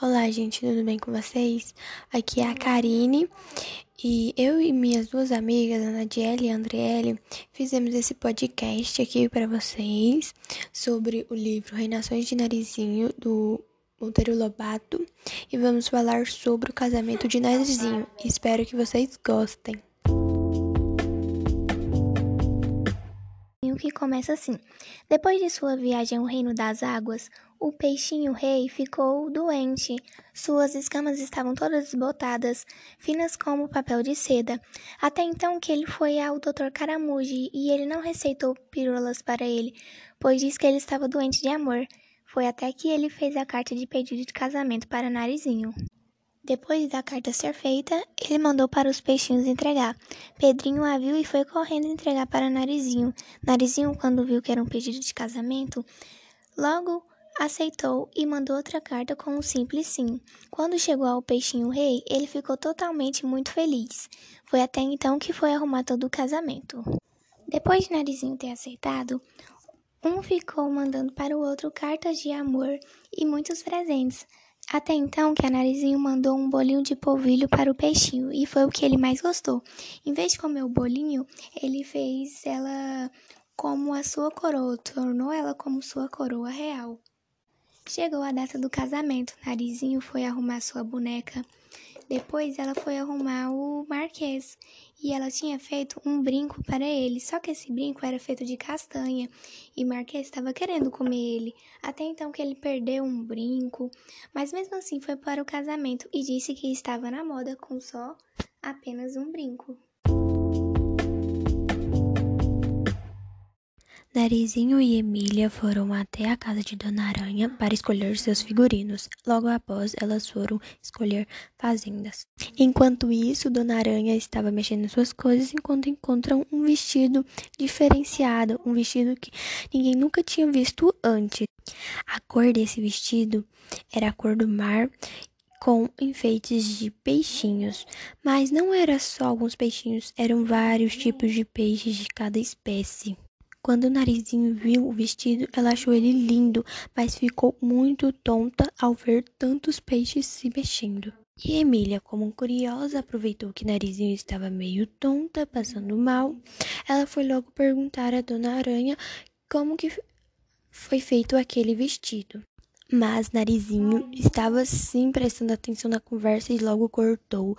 Olá, gente, tudo bem com vocês? Aqui é a Karine e eu e minhas duas amigas, Ana Diele e Andriele, fizemos esse podcast aqui para vocês sobre o livro Reinações de Narizinho do Monteiro Lobato e vamos falar sobre o casamento de Narizinho. Espero que vocês gostem. Que começa assim: Depois de sua viagem ao reino das águas, o peixinho rei ficou doente. Suas escamas estavam todas desbotadas, finas como papel de seda. Até então que ele foi ao Dr. Caramuji e ele não receitou pílulas para ele, pois disse que ele estava doente de amor. Foi até que ele fez a carta de pedido de casamento para Narizinho. Depois da carta ser feita, ele mandou para os peixinhos entregar. Pedrinho a viu e foi correndo entregar para Narizinho. Narizinho, quando viu que era um pedido de casamento, logo aceitou e mandou outra carta com um simples sim. Quando chegou ao peixinho rei, ele ficou totalmente muito feliz. Foi até então que foi arrumar todo o casamento. Depois de Narizinho ter aceitado, um ficou mandando para o outro cartas de amor e muitos presentes. Até então que Narizinho mandou um bolinho de polvilho para o peixinho e foi o que ele mais gostou. Em vez de comer o bolinho, ele fez ela como a sua coroa, tornou ela como sua coroa real. Chegou a data do casamento. Narizinho foi arrumar sua boneca. Depois ela foi arrumar o Marquês e ela tinha feito um brinco para ele. Só que esse brinco era feito de castanha e Marquês estava querendo comer ele. Até então que ele perdeu um brinco, mas mesmo assim foi para o casamento e disse que estava na moda com só apenas um brinco. Narizinho e Emília foram até a casa de Dona Aranha para escolher seus figurinos. Logo após, elas foram escolher fazendas. Enquanto isso, Dona Aranha estava mexendo suas coisas enquanto encontram um vestido diferenciado, um vestido que ninguém nunca tinha visto antes. A cor desse vestido era a cor do mar com enfeites de peixinhos, mas não era só alguns peixinhos, eram vários tipos de peixes de cada espécie. Quando o narizinho viu o vestido, ela achou ele lindo, mas ficou muito tonta ao ver tantos peixes se mexendo. E Emília, como curiosa, aproveitou que Narizinho estava meio tonta, passando mal. Ela foi logo perguntar a Dona Aranha como que foi feito aquele vestido. Mas Narizinho estava sim prestando atenção na conversa e logo cortou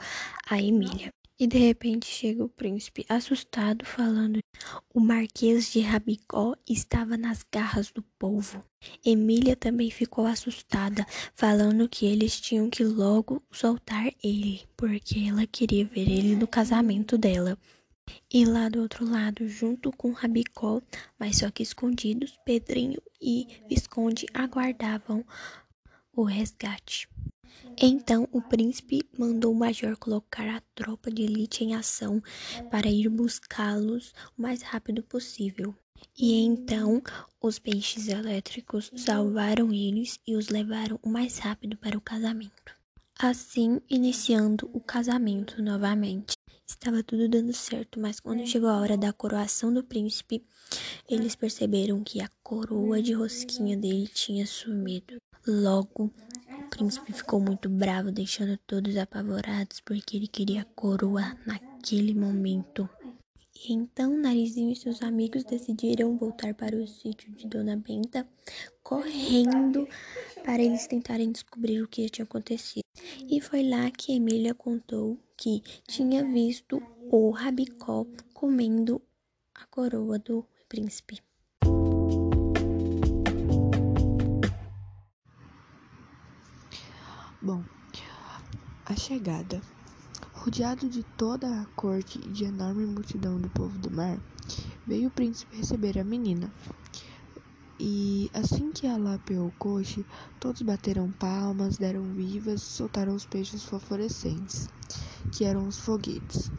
a Emília. E de repente chega o príncipe, assustado, falando: O Marquês de Rabicó estava nas garras do povo. Emília também ficou assustada, falando que eles tinham que logo soltar ele, porque ela queria ver ele no casamento dela. E lá do outro lado, junto com Rabicó, mas só que escondidos, Pedrinho e Visconde aguardavam o resgate. Então o príncipe mandou o major colocar a tropa de elite em ação para ir buscá-los o mais rápido possível. E então os peixes elétricos salvaram eles e os levaram o mais rápido para o casamento. Assim, iniciando o casamento novamente. Estava tudo dando certo, mas quando chegou a hora da coroação do príncipe, eles perceberam que a coroa de rosquinha dele tinha sumido. Logo, príncipe ficou muito bravo, deixando todos apavorados porque ele queria a coroa naquele momento. E então Narizinho e seus amigos decidiram voltar para o sítio de Dona Benta, correndo para eles tentarem descobrir o que tinha acontecido. E foi lá que Emília contou que tinha visto o Rabicó comendo a coroa do príncipe. Bom, a chegada. Rodeado de toda a corte e de enorme multidão do povo do mar, veio o príncipe receber a menina. E assim que ela apeou o coche, todos bateram palmas, deram vivas, soltaram os peixes fosforescentes, que eram os foguetes.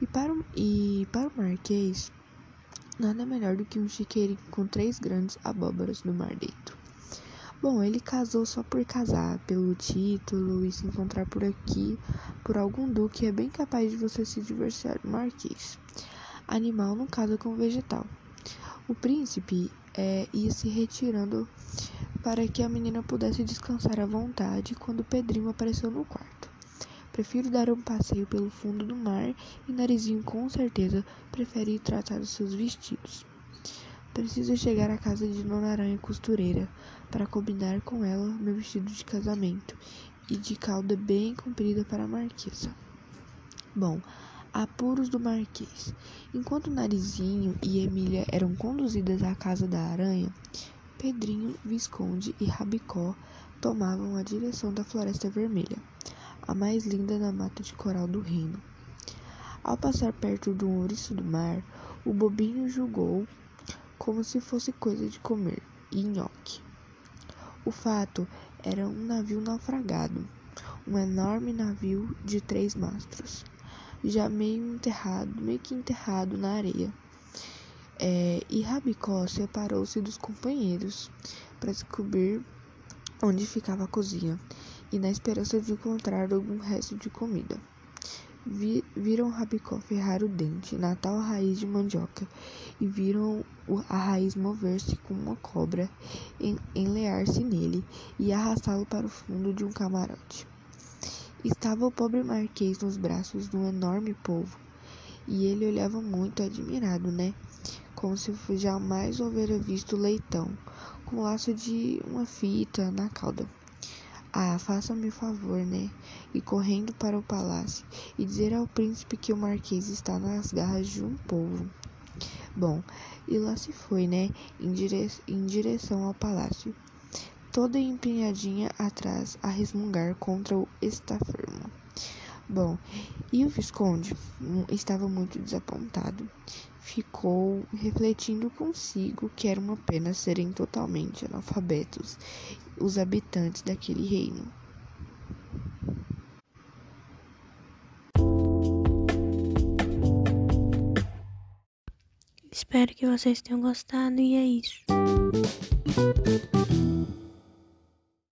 E para, o, e para o marquês, nada melhor do que um chiqueirinho com três grandes abóboras no mar dentro. Bom, ele casou só por casar, pelo título e se encontrar por aqui por algum duque é bem capaz de você se divorciar do marquês. Animal não casa com vegetal. O príncipe é, ia se retirando para que a menina pudesse descansar à vontade quando Pedrinho apareceu no quarto. Prefiro dar um passeio pelo fundo do mar e Narizinho com certeza prefere tratar dos seus vestidos. Preciso chegar à casa de Dona Aranha Costureira para combinar com ela meu vestido de casamento e de cauda bem comprida para a marquesa. Bom, apuros do Marquês. Enquanto Narizinho e Emília eram conduzidas à casa da aranha, Pedrinho, Visconde e Rabicó tomavam a direção da Floresta Vermelha a mais linda na mata de coral do reino. Ao passar perto de um ouriço do mar, o bobinho julgou como se fosse coisa de comer, e nhoque. O fato era um navio naufragado, um enorme navio de três mastros, já meio enterrado, meio que enterrado na areia. É, e Rabicó separou-se dos companheiros para descobrir onde ficava a cozinha e na esperança de encontrar algum resto de comida. Vi, viram Rabicó ferrar o dente na tal raiz de mandioca e viram a raiz mover-se como uma cobra, enlear-se nele e arrastá-lo para o fundo de um camarote. Estava o pobre marquês nos braços de um enorme povo, e ele olhava muito admirado, né? Como se jamais houvera visto leitão, com laço de uma fita na cauda. Ah, faça-me o favor, né? E correndo para o palácio e dizer ao príncipe que o marquês está nas garras de um povo. Bom, e lá se foi, né? Em, dire... em direção ao palácio, toda empenhadinha atrás a resmungar contra o estafermo. Bom, e o Visconde hum, estava muito desapontado. Ficou refletindo consigo que era uma pena serem totalmente analfabetos os habitantes daquele reino. Espero que vocês tenham gostado e é isso.